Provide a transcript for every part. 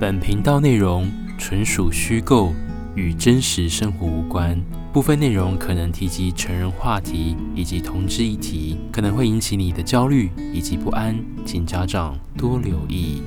本频道内容纯属虚构，与真实生活无关。部分内容可能提及成人话题以及同志议题，可能会引起你的焦虑以及不安，请家长多留意。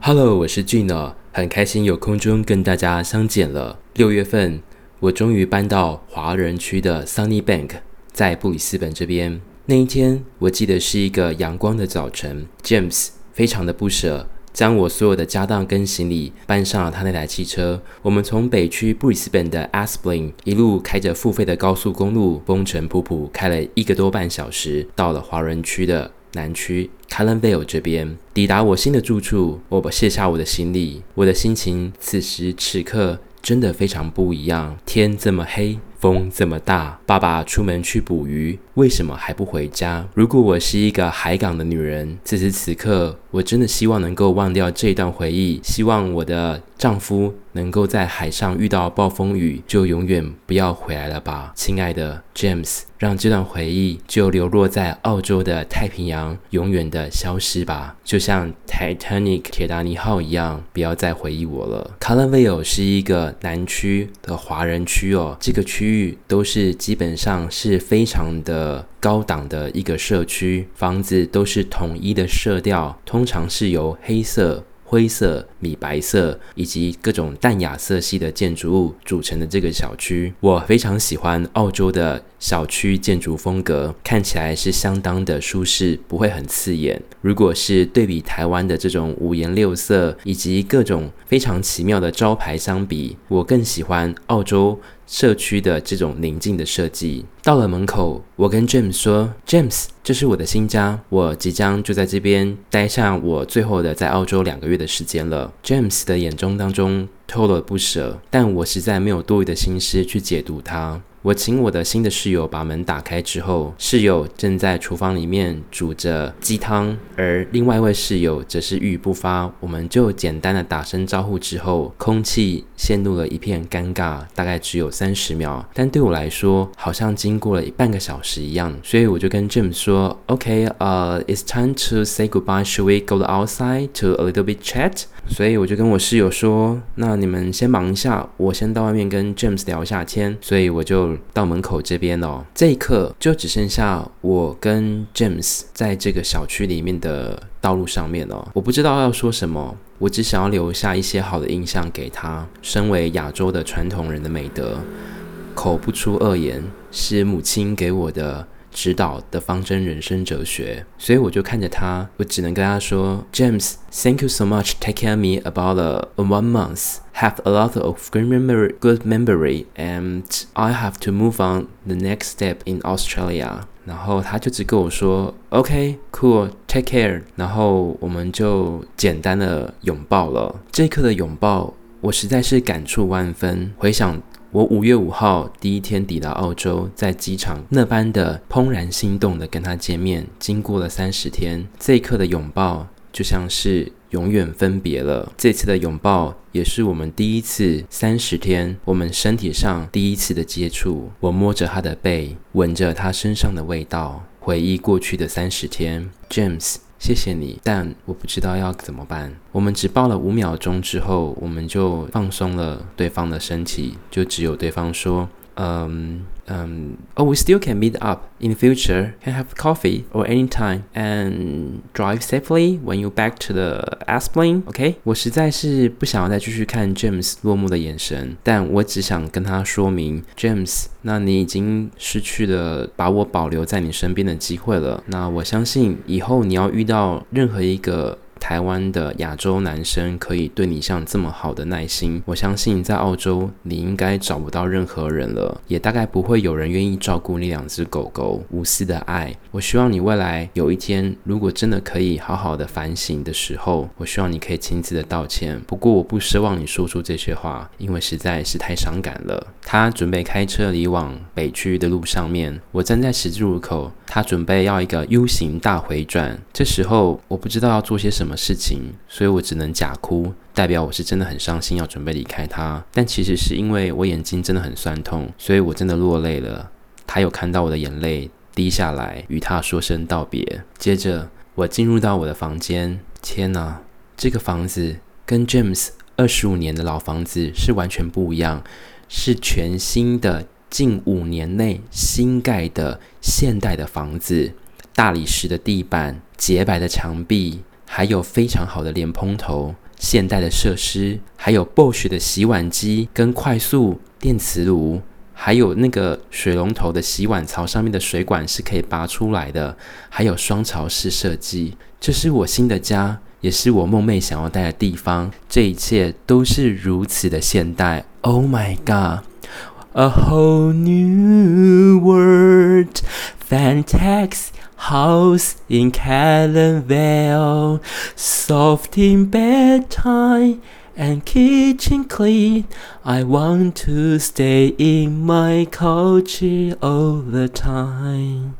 Hello，我是 Gina，很开心有空中跟大家相见了。六月份，我终于搬到华人区的 Sunny Bank，在布里斯本这边。那一天，我记得是一个阳光的早晨。James 非常的不舍，将我所有的家当跟行李搬上了他那台汽车。我们从北区布里斯本的 Aspley 一路开着付费的高速公路，风尘仆仆开了一个多半小时，到了华人区的南区 Callanvale 这边。抵达我新的住处，我卸下我的行李，我的心情此时此刻真的非常不一样。天这么黑。风这么大，爸爸出门去捕鱼，为什么还不回家？如果我是一个海港的女人，此时此刻，我真的希望能够忘掉这段回忆，希望我的丈夫能够在海上遇到暴风雨，就永远不要回来了吧，亲爱的 James，让这段回忆就流落在澳洲的太平洋，永远的消失吧，就像 Titanic 铁达尼号一样，不要再回忆我了。Callanvale 是一个南区的华人区哦，这个区域都是基本上是非常的高档的一个社区，房子都是统一的色调，通常是由黑色。灰色、米白色以及各种淡雅色系的建筑物组成的这个小区，我非常喜欢澳洲的小区建筑风格，看起来是相当的舒适，不会很刺眼。如果是对比台湾的这种五颜六色以及各种非常奇妙的招牌相比，我更喜欢澳洲。社区的这种宁静的设计，到了门口，我跟 James 说：“James，这是我的新家，我即将就在这边待上我最后的在澳洲两个月的时间了。”James 的眼中当中透了不舍，但我实在没有多余的心思去解读它。我请我的新的室友把门打开之后，室友正在厨房里面煮着鸡汤，而另外一位室友则是郁郁不发。我们就简单的打声招呼之后，空气陷入了一片尴尬，大概只有三十秒，但对我来说好像经过了半个小时一样。所以我就跟 Jim 说：“OK，呃、，It's time to say goodbye. Should we go outside to a little bit chat？” 所以我就跟我室友说：“那你们先忙一下，我先到外面跟 James 聊一下天。”所以我就到门口这边哦。这一刻就只剩下我跟 James 在这个小区里面的道路上面哦。我不知道要说什么，我只想要留下一些好的印象给他。身为亚洲的传统人的美德，口不出恶言，是母亲给我的。指导的方针人生哲学，所以我就看着他，我只能跟他说：“James，thank you so much. Take care me about a, a one month. Have a lot of good memory, good memory, and I have to move on the next step in Australia.” 然后他就只跟我说：“OK, cool, take care.” 然后我们就简单的拥抱了。这一刻的拥抱，我实在是感触万分。回想。我五月五号第一天抵达澳洲，在机场那般的怦然心动的跟他见面，经过了三十天，这一刻的拥抱就像是永远分别了。这次的拥抱也是我们第一次三十天，我们身体上第一次的接触。我摸着他的背，闻着他身上的味道，回忆过去的三十天，James。谢谢你，但我不知道要怎么办。我们只抱了五秒钟之后，我们就放松了对方的身体，就只有对方说：“嗯。” Um, oh, we still can meet up in the future, can have coffee or anytime, and drive safely when you back to the airplane. OK，我实在是不想要再继续看 James 落寞的眼神，但我只想跟他说明，James，那你已经失去了把我保留在你身边的机会了。那我相信以后你要遇到任何一个。台湾的亚洲男生可以对你像这么好的耐心，我相信在澳洲你应该找不到任何人了，也大概不会有人愿意照顾你两只狗狗。无私的爱，我希望你未来有一天，如果真的可以好好的反省的时候，我希望你可以亲自的道歉。不过我不奢望你说出这些话，因为实在是太伤感了。他准备开车离往北区的路上面，我站在十字路口，他准备要一个 U 型大回转，这时候我不知道要做些什么。事情？所以我只能假哭，代表我是真的很伤心，要准备离开他。但其实是因为我眼睛真的很酸痛，所以我真的落泪了。他有看到我的眼泪滴下来，与他说声道别。接着我进入到我的房间，天哪，这个房子跟 James 二十五年的老房子是完全不一样，是全新的，近五年内新盖的现代的房子，大理石的地板，洁白的墙壁，还有非常好的莲蓬头，现代的设施，还有 Bosch 的洗碗机跟快速电磁炉。还有那个水龙头的洗碗槽上面的水管是可以拔出来的，还有双槽式设计。这是我新的家，也是我梦寐想要待的地方。这一切都是如此的现代。Oh my god, a whole new world, fantastic house in Callan Vale, soft in bedtime. And kitchen clean. I want to stay in my couch all the time.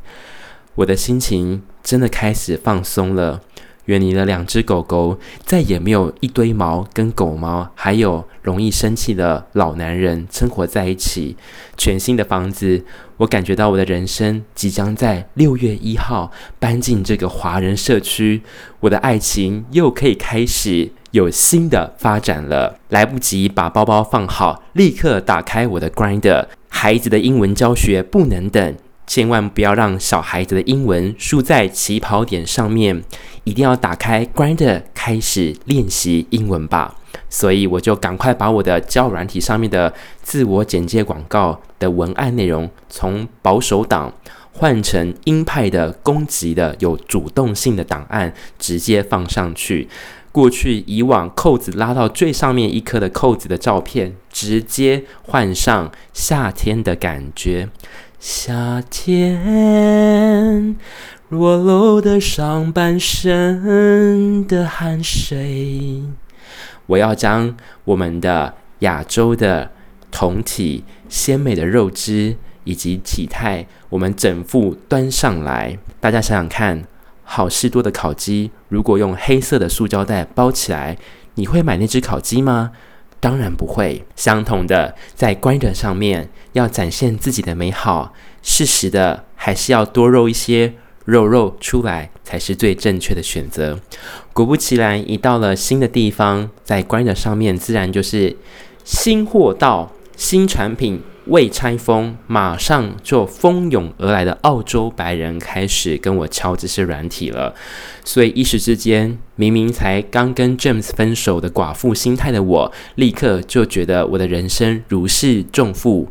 我的心情真的开始放松了。 远离了两只狗狗，再也没有一堆毛跟狗毛，还有容易生气的老男人生活在一起。全新的房子，我感觉到我的人生即将在六月一号搬进这个华人社区。我的爱情又可以开始有新的发展了。来不及把包包放好，立刻打开我的 grinder。孩子的英文教学不能等。千万不要让小孩子的英文输在起跑点上面，一定要打开 GRIND 开始练习英文吧。所以我就赶快把我的教软体上面的自我简介广告的文案内容从保守党换成鹰派的攻击的有主动性的档案，直接放上去。过去以往扣子拉到最上面一颗的扣子的照片，直接换上夏天的感觉。夏天裸露的上半身的汗水，我要将我们的亚洲的胴体、鲜美的肉汁以及体态，我们整副端上来。大家想想看。好事多的烤鸡，如果用黑色的塑胶袋包起来，你会买那只烤鸡吗？当然不会。相同的，在 Grindr 上面要展现自己的美好，适时的还是要多肉一些肉肉出来，才是最正确的选择。果不其然，一到了新的地方，在观者上面自然就是新货到，新产品。未拆封，马上就蜂拥而来的澳洲白人开始跟我敲这些软体了，所以一时之间，明明才刚跟 James 分手的寡妇心态的我，立刻就觉得我的人生如释重负。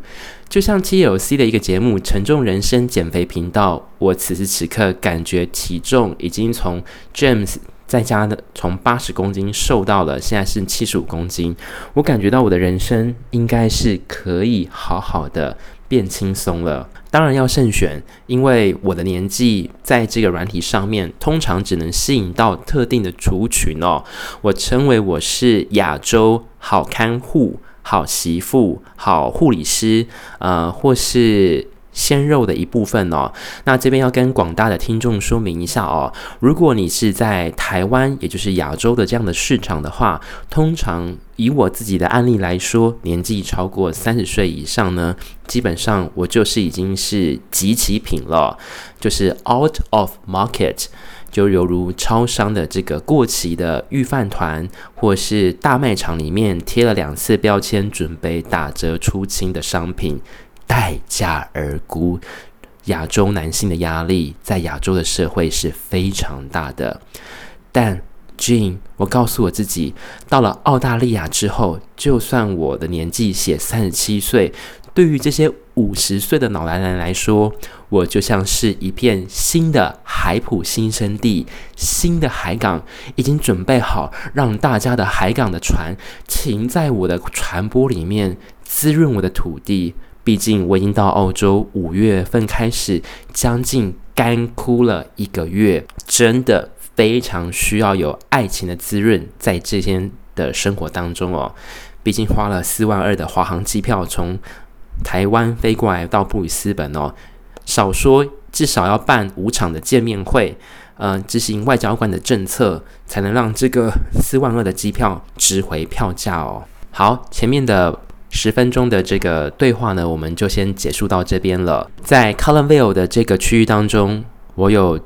就像 TLC 的一个节目《沉重人生减肥频道》，我此时此刻感觉体重已经从 James。在家的从八十公斤瘦到了现在是七十五公斤，我感觉到我的人生应该是可以好好的变轻松了。当然要慎选，因为我的年纪在这个软体上面通常只能吸引到特定的族群哦。我称为我是亚洲好看护、好媳妇、好护理师，呃，或是。鲜肉的一部分哦，那这边要跟广大的听众说明一下哦，如果你是在台湾，也就是亚洲的这样的市场的话，通常以我自己的案例来说，年纪超过三十岁以上呢，基本上我就是已经是即期品了，就是 out of market，就犹如超商的这个过期的御饭团，或是大卖场里面贴了两次标签，准备打折出清的商品。待价而沽，亚洲男性的压力在亚洲的社会是非常大的。但 Gene，我告诉我自己，到了澳大利亚之后，就算我的年纪写三十七岁，对于这些五十岁的老男人来说，我就像是一片新的海普新生地，新的海港已经准备好，让大家的海港的船停在我的船舶里面，滋润我的土地。毕竟我已经到澳洲五月份开始，将近干枯了一个月，真的非常需要有爱情的滋润在这天的生活当中哦。毕竟花了四万二的华航机票从台湾飞过来到布里斯本哦，少说至少要办五场的见面会，呃，执行外交官的政策，才能让这个四万二的机票值回票价哦。好，前面的。十分钟的这个对话呢，我们就先结束到这边了。在 Callan Vale 的这个区域当中，我有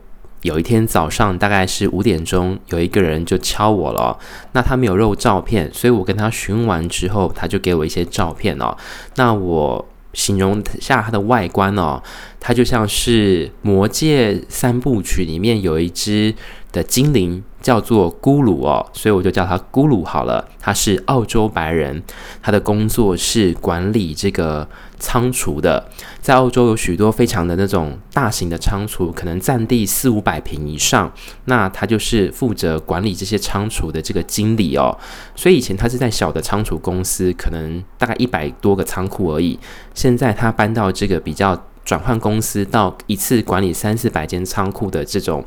有一天早上大概是五点钟，有一个人就敲我了。那他没有肉照片，所以我跟他询问完之后，他就给我一些照片哦。那我形容下它的外观哦，它就像是《魔戒三部曲》里面有一只的精灵。叫做咕噜哦，所以我就叫他咕噜好了。他是澳洲白人，他的工作是管理这个仓储的。在澳洲有许多非常的那种大型的仓储，可能占地四五百平以上。那他就是负责管理这些仓储的这个经理哦。所以以前他是在小的仓储公司，可能大概一百多个仓库而已。现在他搬到这个比较。转换公司到一次管理三四百间仓库的这种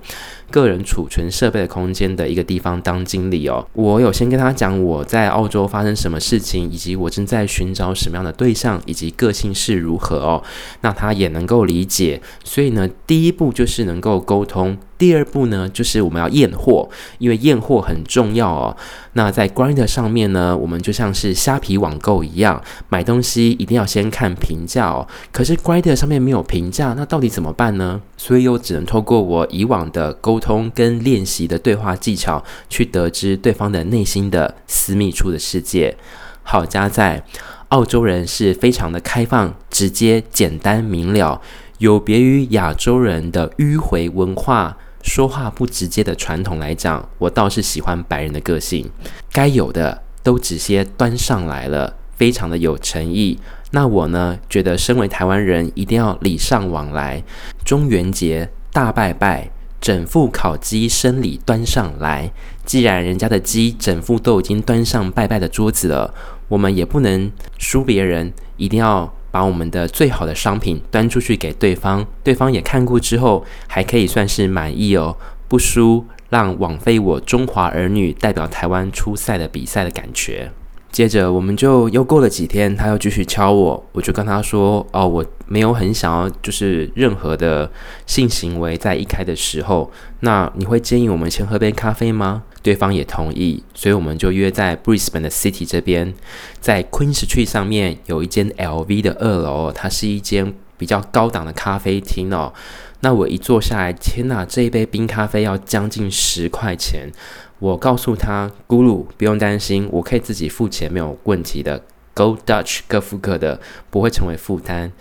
个人储存设备的空间的一个地方当经理哦。我有先跟他讲我在澳洲发生什么事情，以及我正在寻找什么样的对象，以及个性是如何哦。那他也能够理解。所以呢，第一步就是能够沟通。第二步呢，就是我们要验货，因为验货很重要哦。那在 Grindr 上面呢，我们就像是虾皮网购一样，买东西一定要先看评价哦。可是 Grindr 上面没有评价，那到底怎么办呢？所以又只能透过我以往的沟通跟练习的对话技巧，去得知对方的内心的私密处的世界。好，加在澳洲人是非常的开放、直接、简单明了，有别于亚洲人的迂回文化。说话不直接的传统来讲，我倒是喜欢白人的个性，该有的都直接端上来了，非常的有诚意。那我呢，觉得身为台湾人，一定要礼尚往来，中元节大拜拜，整副烤鸡生礼端上来。既然人家的鸡整副都已经端上拜拜的桌子了，我们也不能输别人，一定要。把我们的最好的商品端出去给对方，对方也看过之后，还可以算是满意哦，不输让枉费我中华儿女代表台湾出赛的比赛的感觉。接着我们就又过了几天，他又继续敲我，我就跟他说：“哦，我没有很想要，就是任何的性行为在一开的时候，那你会建议我们先喝杯咖啡吗？”对方也同意，所以我们就约在 Brisbane 的 City 这边，在 Queen Street 上面有一间 LV 的二楼，它是一间比较高档的咖啡厅哦。那我一坐下来，天哪，这一杯冰咖啡要将近十块钱。我告诉他，咕噜不用担心，我可以自己付钱，没有问题的。Go Dutch，各付各的，不会成为负担。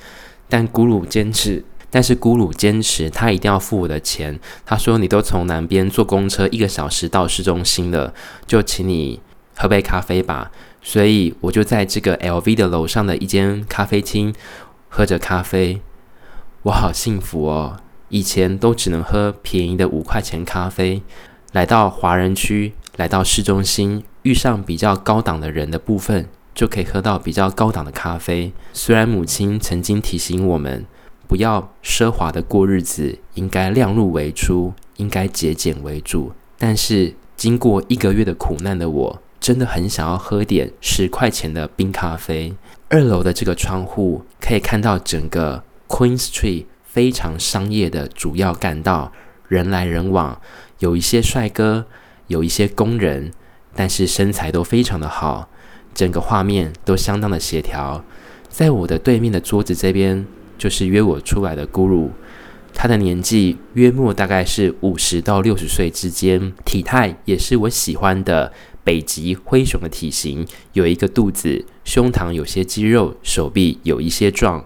但咕噜坚持，但是咕噜坚持，他一定要付我的钱。他说：“你都从南边坐公车一个小时到市中心了，就请你喝杯咖啡吧。”所以我就在这个 LV 的楼上的一间咖啡厅喝着咖啡，我好幸福哦！以前都只能喝便宜的五块钱咖啡。来到华人区，来到市中心，遇上比较高档的人的部分，就可以喝到比较高档的咖啡。虽然母亲曾经提醒我们，不要奢华的过日子，应该量入为出，应该节俭为主。但是经过一个月的苦难的我，真的很想要喝点十块钱的冰咖啡。二楼的这个窗户可以看到整个 Queen Street 非常商业的主要干道，人来人往。有一些帅哥，有一些工人，但是身材都非常的好，整个画面都相当的协调。在我的对面的桌子这边，就是约我出来的咕噜，他的年纪约莫大概是五十到六十岁之间，体态也是我喜欢的北极灰熊的体型，有一个肚子，胸膛有些肌肉，手臂有一些壮。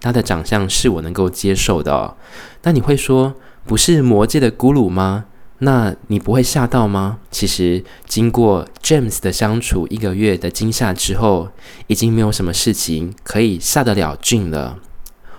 他的长相是我能够接受的。那你会说，不是魔界的咕噜吗？那你不会吓到吗？其实经过 James 的相处一个月的惊吓之后，已经没有什么事情可以吓得了俊了。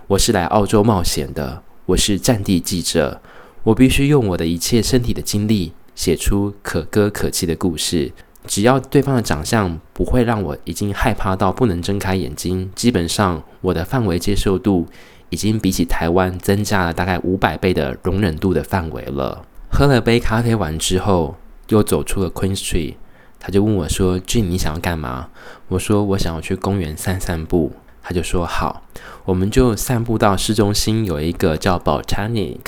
我是来澳洲冒险的，我是战地记者，我必须用我的一切身体的经历写出可歌可泣的故事。只要对方的长相不会让我已经害怕到不能睁开眼睛，基本上我的范围接受度已经比起台湾增加了大概五百倍的容忍度的范围了。喝了杯咖啡完之后，又走出了 Queen Street，他就问我说俊你想要干嘛？”我说：“我想要去公园散散步。”他就说：“好。”我们就散步到市中心有一个叫 Botanic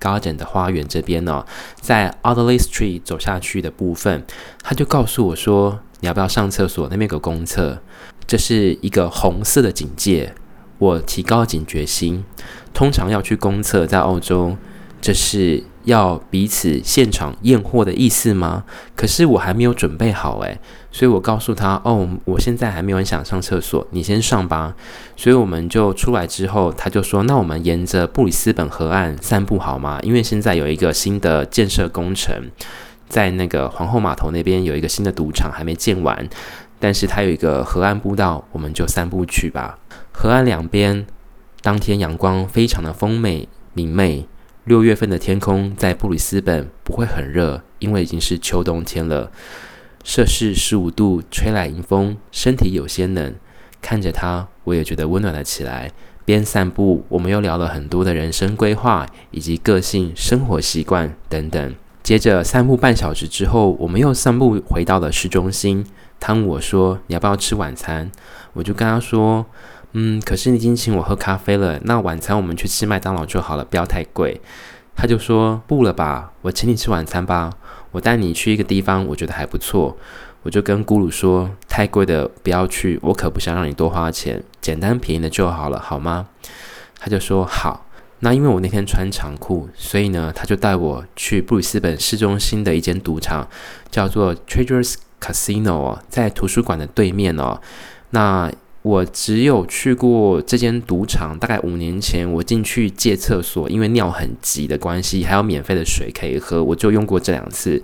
Garden 的花园这边哦，在 Audley Street 走下去的部分，他就告诉我说：“你要不要上厕所？那边有个公厕，这是一个红色的警戒。”我提高警觉心，通常要去公厕，在澳洲，这是。要彼此现场验货的意思吗？可是我还没有准备好诶，所以我告诉他，哦，我现在还没有很想上厕所，你先上吧。所以我们就出来之后，他就说，那我们沿着布里斯本河岸散步好吗？因为现在有一个新的建设工程，在那个皇后码头那边有一个新的赌场还没建完，但是它有一个河岸步道，我们就散步去吧。河岸两边，当天阳光非常的丰美明媚。六月份的天空在布里斯本不会很热，因为已经是秋冬天了。摄氏十五度，吹来迎风，身体有些冷。看着它，我也觉得温暖了起来。边散步，我们又聊了很多的人生规划，以及个性、生活习惯等等。接着散步半小时之后，我们又散步回到了市中心。他问我说：“你要不要吃晚餐？”我就跟他说。嗯，可是你已经请我喝咖啡了，那晚餐我们去吃麦当劳就好了，不要太贵。他就说不了吧，我请你吃晚餐吧，我带你去一个地方，我觉得还不错。我就跟咕噜说，太贵的不要去，我可不想让你多花钱，简单便宜的就好了，好吗？他就说好。那因为我那天穿长裤，所以呢，他就带我去布里斯本市中心的一间赌场，叫做 Treasures Casino 哦，在图书馆的对面哦。那我只有去过这间赌场，大概五年前，我进去借厕所，因为尿很急的关系，还有免费的水可以喝，我就用过这两次。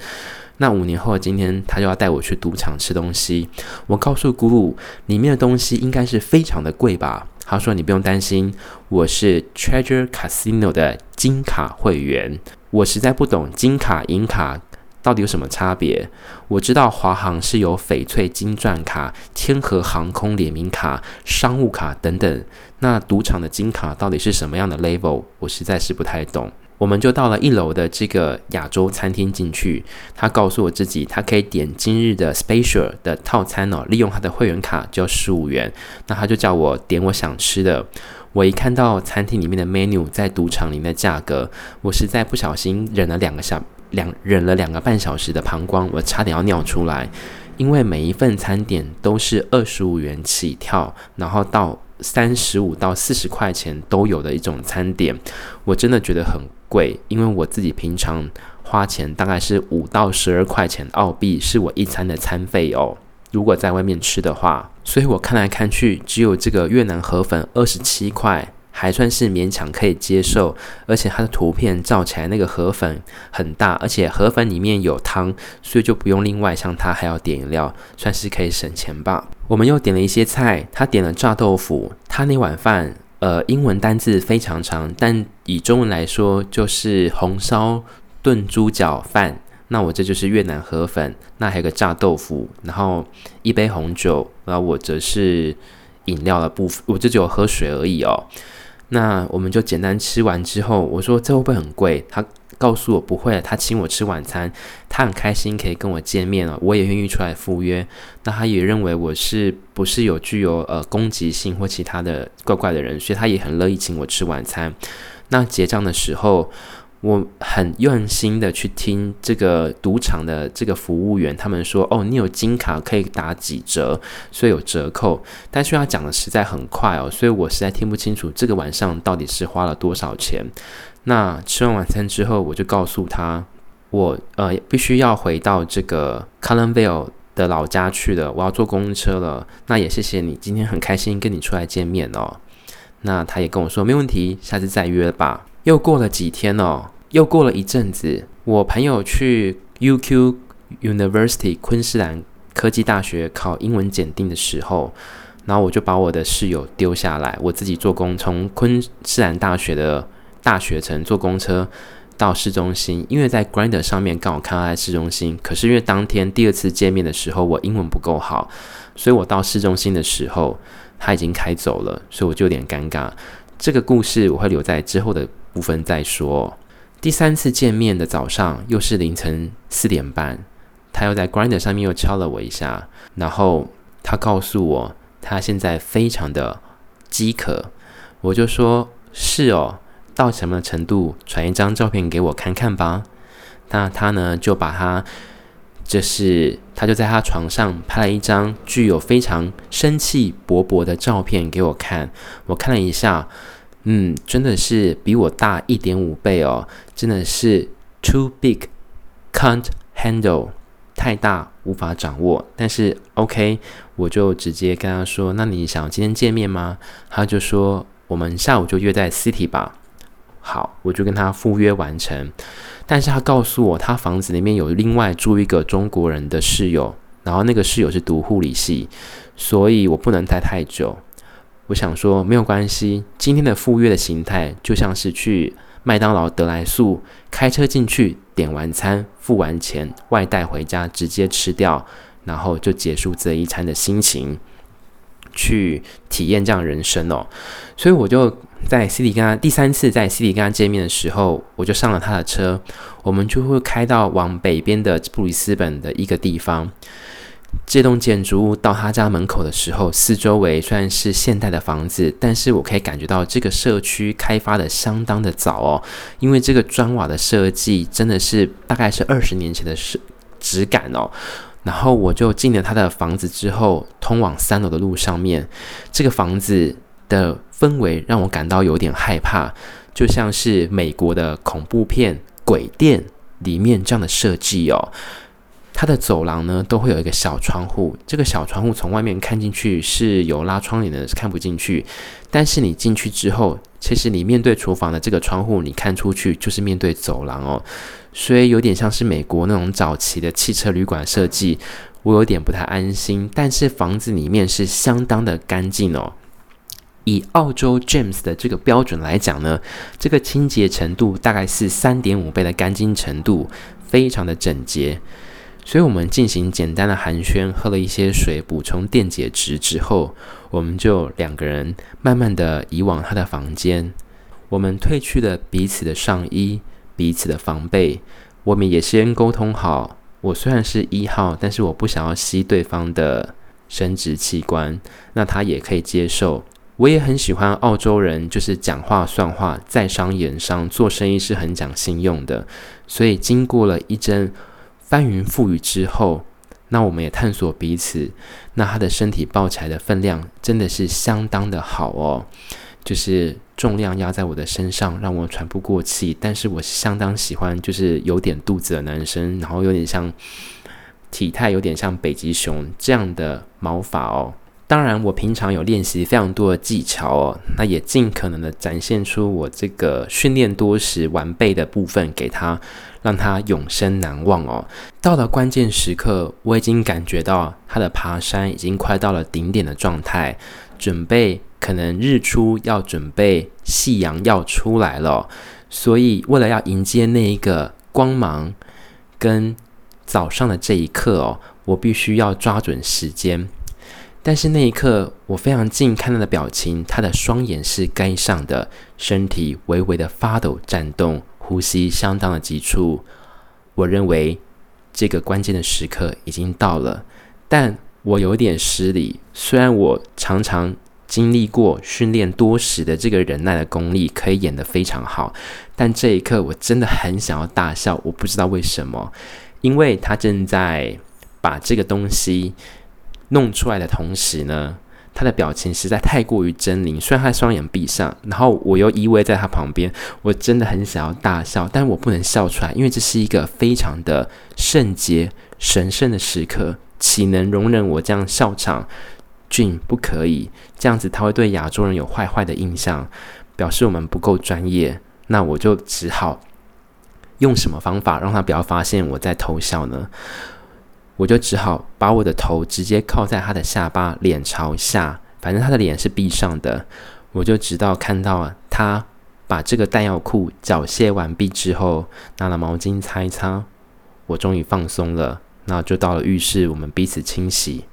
那五年后今天，他就要带我去赌场吃东西。我告诉咕噜，里面的东西应该是非常的贵吧？他说你不用担心，我是 Treasure Casino 的金卡会员，我实在不懂金卡银卡。到底有什么差别？我知道华航是有翡翠金钻卡、天河航空联名卡、商务卡等等。那赌场的金卡到底是什么样的 level？我实在是不太懂。我们就到了一楼的这个亚洲餐厅进去，他告诉我自己，他可以点今日的 special 的套餐哦，利用他的会员卡就要十五元。那他就叫我点我想吃的。我一看到餐厅里面的 menu 在赌场里面的价格，我实在不小心忍了两个小。两忍了两个半小时的膀胱，我差点要尿出来，因为每一份餐点都是二十五元起跳，然后到三十五到四十块钱都有的一种餐点，我真的觉得很贵，因为我自己平常花钱大概是五到十二块钱澳币是我一餐的餐费哦，如果在外面吃的话，所以我看来看去只有这个越南河粉二十七块。还算是勉强可以接受，而且它的图片照起来那个河粉很大，而且河粉里面有汤，所以就不用另外像他还要点饮料，算是可以省钱吧。我们又点了一些菜，他点了炸豆腐，他那碗饭呃英文单字非常长，但以中文来说就是红烧炖猪脚饭。那我这就是越南河粉，那还有个炸豆腐，然后一杯红酒，然后我则是饮料的部分，我就只有喝水而已哦。那我们就简单吃完之后，我说这会不会很贵？他告诉我不会，他请我吃晚餐，他很开心可以跟我见面了，我也愿意出来赴约。那他也认为我是不是有具有呃攻击性或其他的怪怪的人，所以他也很乐意请我吃晚餐。那结账的时候，我很用心的去听这个赌场的这个服务员，他们说：“哦，你有金卡可以打几折，所以有折扣。”但是他讲的实在很快哦，所以我实在听不清楚这个晚上到底是花了多少钱。那吃完晚餐之后，我就告诉他，我呃必须要回到这个 Colonville 的老家去了，我要坐公车了。那也谢谢你，今天很开心跟你出来见面哦。那他也跟我说没问题，下次再约吧。又过了几天哦，又过了一阵子，我朋友去 UQ University 昆士兰科技大学考英文检定的时候，然后我就把我的室友丢下来，我自己坐公从昆士兰大学的大学城坐公车到市中心，因为在 Grinder 上面刚好看到在市中心，可是因为当天第二次见面的时候我英文不够好，所以我到市中心的时候他已经开走了，所以我就有点尴尬。这个故事我会留在之后的。部分再说。第三次见面的早上，又是凌晨四点半，他又在 Grindr 上面又敲了我一下，然后他告诉我他现在非常的饥渴，我就说是哦，到什么程度？传一张照片给我看看吧。那他呢就把他，就是他就在他床上拍了一张具有非常生气勃勃的照片给我看，我看了一下。嗯，真的是比我大一点五倍哦，真的是 too big, can't handle，太大无法掌握。但是 OK，我就直接跟他说：“那你想今天见面吗？”他就说：“我们下午就约在 City 吧。”好，我就跟他赴约完成。但是他告诉我，他房子里面有另外住一个中国人的室友，然后那个室友是读护理系，所以我不能待太久。我想说没有关系，今天的赴约的形态就像是去麦当劳得来速，开车进去点完餐，付完钱，外带回家直接吃掉，然后就结束这一餐的心情，去体验这样人生哦。所以我就在西里跟他第三次在西里跟他见面的时候，我就上了他的车，我们就会开到往北边的布里斯本的一个地方。这栋建筑物到他家门口的时候，四周围虽然是现代的房子，但是我可以感觉到这个社区开发的相当的早哦，因为这个砖瓦的设计真的是大概是二十年前的设质感哦。然后我就进了他的房子之后，通往三楼的路上面，这个房子的氛围让我感到有点害怕，就像是美国的恐怖片鬼店里面这样的设计哦。它的走廊呢，都会有一个小窗户。这个小窗户从外面看进去是有拉窗帘的，是看不进去。但是你进去之后，其实你面对厨房的这个窗户，你看出去就是面对走廊哦。所以有点像是美国那种早期的汽车旅馆设计，我有点不太安心。但是房子里面是相当的干净哦。以澳洲 James 的这个标准来讲呢，这个清洁程度大概是三点五倍的干净程度，非常的整洁。所以我们进行简单的寒暄，喝了一些水，补充电解质之后，我们就两个人慢慢的移往他的房间。我们褪去了彼此的上衣，彼此的防备。我们也先沟通好，我虽然是一号，但是我不想要吸对方的生殖器官，那他也可以接受。我也很喜欢澳洲人，就是讲话算话，在商言商，做生意是很讲信用的。所以经过了一阵。翻云覆雨之后，那我们也探索彼此。那他的身体抱起来的分量真的是相当的好哦，就是重量压在我的身上，让我喘不过气。但是我相当喜欢，就是有点肚子的男生，然后有点像体态，有点像北极熊这样的毛发哦。当然，我平常有练习非常多的技巧哦，那也尽可能的展现出我这个训练多时完备的部分给他，让他永生难忘哦。到了关键时刻，我已经感觉到他的爬山已经快到了顶点的状态，准备可能日出要准备夕阳要出来了，所以为了要迎接那一个光芒跟早上的这一刻哦，我必须要抓准时间。但是那一刻，我非常近看他的表情，他的双眼是该上的，身体微微的发抖颤动，呼吸相当的急促。我认为这个关键的时刻已经到了，但我有点失礼。虽然我常常经历过训练多时的这个忍耐的功力，可以演得非常好，但这一刻我真的很想要大笑。我不知道为什么，因为他正在把这个东西。弄出来的同时呢，他的表情实在太过于狰狞。虽然他双眼闭上，然后我又依偎在他旁边，我真的很想要大笑，但我不能笑出来，因为这是一个非常的圣洁、神圣的时刻，岂能容忍我这样笑场？俊不可以这样子，他会对亚洲人有坏坏的印象，表示我们不够专业。那我就只好用什么方法让他不要发现我在偷笑呢？我就只好把我的头直接靠在他的下巴，脸朝下，反正他的脸是闭上的。我就直到看到他把这个弹药库缴械完毕之后，拿了毛巾擦一擦，我终于放松了。那就到了浴室，我们彼此清洗。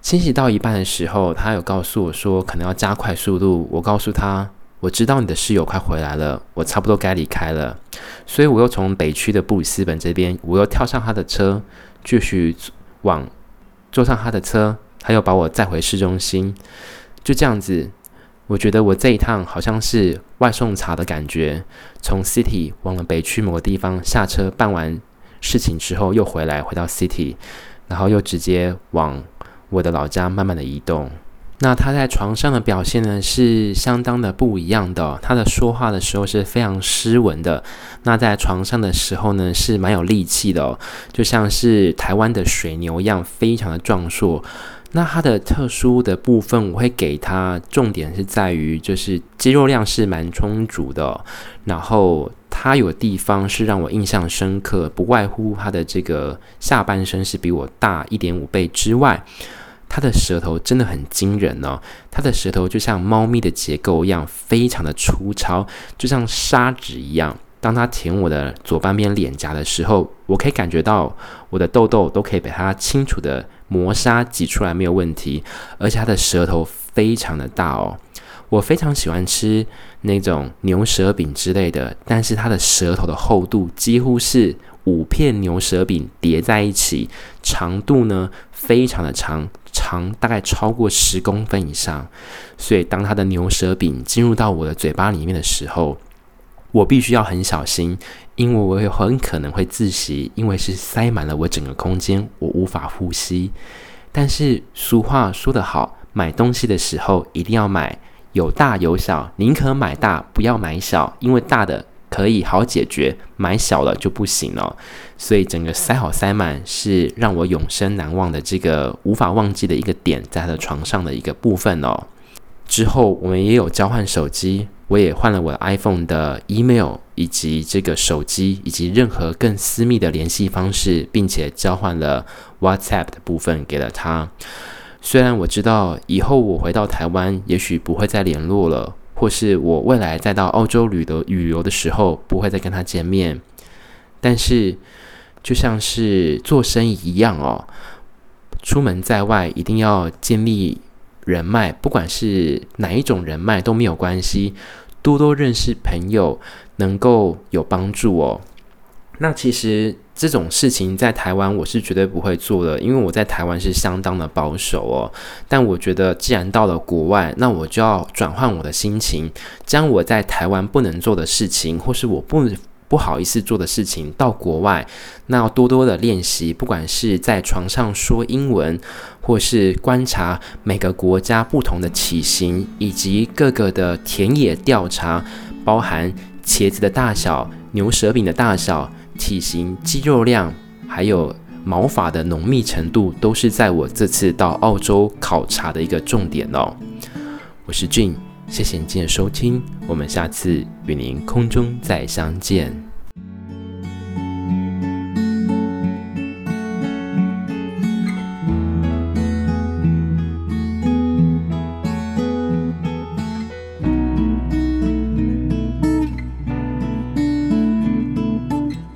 清洗到一半的时候，他有告诉我说可能要加快速度。我告诉他，我知道你的室友快回来了，我差不多该离开了。所以我又从北区的布里斯本这边，我又跳上他的车。继续往坐上他的车，他又把我载回市中心，就这样子。我觉得我这一趟好像是外送茶的感觉，从 City 往了北区某个地方下车，办完事情之后又回来，回到 City，然后又直接往我的老家慢慢的移动。那他在床上的表现呢，是相当的不一样的。他的说话的时候是非常斯文的，那在床上的时候呢，是蛮有力气的，就像是台湾的水牛一样，非常的壮硕。那它的特殊的部分，我会给它重点是在于，就是肌肉量是蛮充足的，然后它有地方是让我印象深刻，不外乎它的这个下半身是比我大一点五倍之外。它的舌头真的很惊人哦，它的舌头就像猫咪的结构一样，非常的粗糙，就像砂纸一样。当它舔我的左半边脸颊的时候，我可以感觉到我的痘痘都可以被它清楚的磨砂挤出来，没有问题。而且它的舌头非常的大哦，我非常喜欢吃那种牛舌饼之类的，但是它的舌头的厚度几乎是五片牛舌饼叠在一起，长度呢非常的长。长大概超过十公分以上，所以当它的牛舌饼进入到我的嘴巴里面的时候，我必须要很小心，因为我有很可能会窒息，因为是塞满了我整个空间，我无法呼吸。但是俗话说得好，买东西的时候一定要买有大有小，宁可买大不要买小，因为大的。可以好解决，买小了就不行了。所以整个塞好塞满是让我永生难忘的这个无法忘记的一个点，在他的床上的一个部分哦。之后我们也有交换手机，我也换了我的 iPhone 的 email 以及这个手机以及任何更私密的联系方式，并且交换了 WhatsApp 的部分给了他。虽然我知道以后我回到台湾，也许不会再联络了。或是我未来再到澳洲旅的旅游的时候，不会再跟他见面。但是，就像是做生意一样哦，出门在外一定要建立人脉，不管是哪一种人脉都没有关系，多多认识朋友能够有帮助哦。那其实。这种事情在台湾我是绝对不会做的，因为我在台湾是相当的保守哦。但我觉得既然到了国外，那我就要转换我的心情，将我在台湾不能做的事情，或是我不不好意思做的事情，到国外，那要多多的练习。不管是在床上说英文，或是观察每个国家不同的体型，以及各个的田野调查，包含茄子的大小、牛舌饼的大小。体型、肌肉量，还有毛发的浓密程度，都是在我这次到澳洲考察的一个重点哦。我是俊谢谢您今天的收听，我们下次与您空中再相见。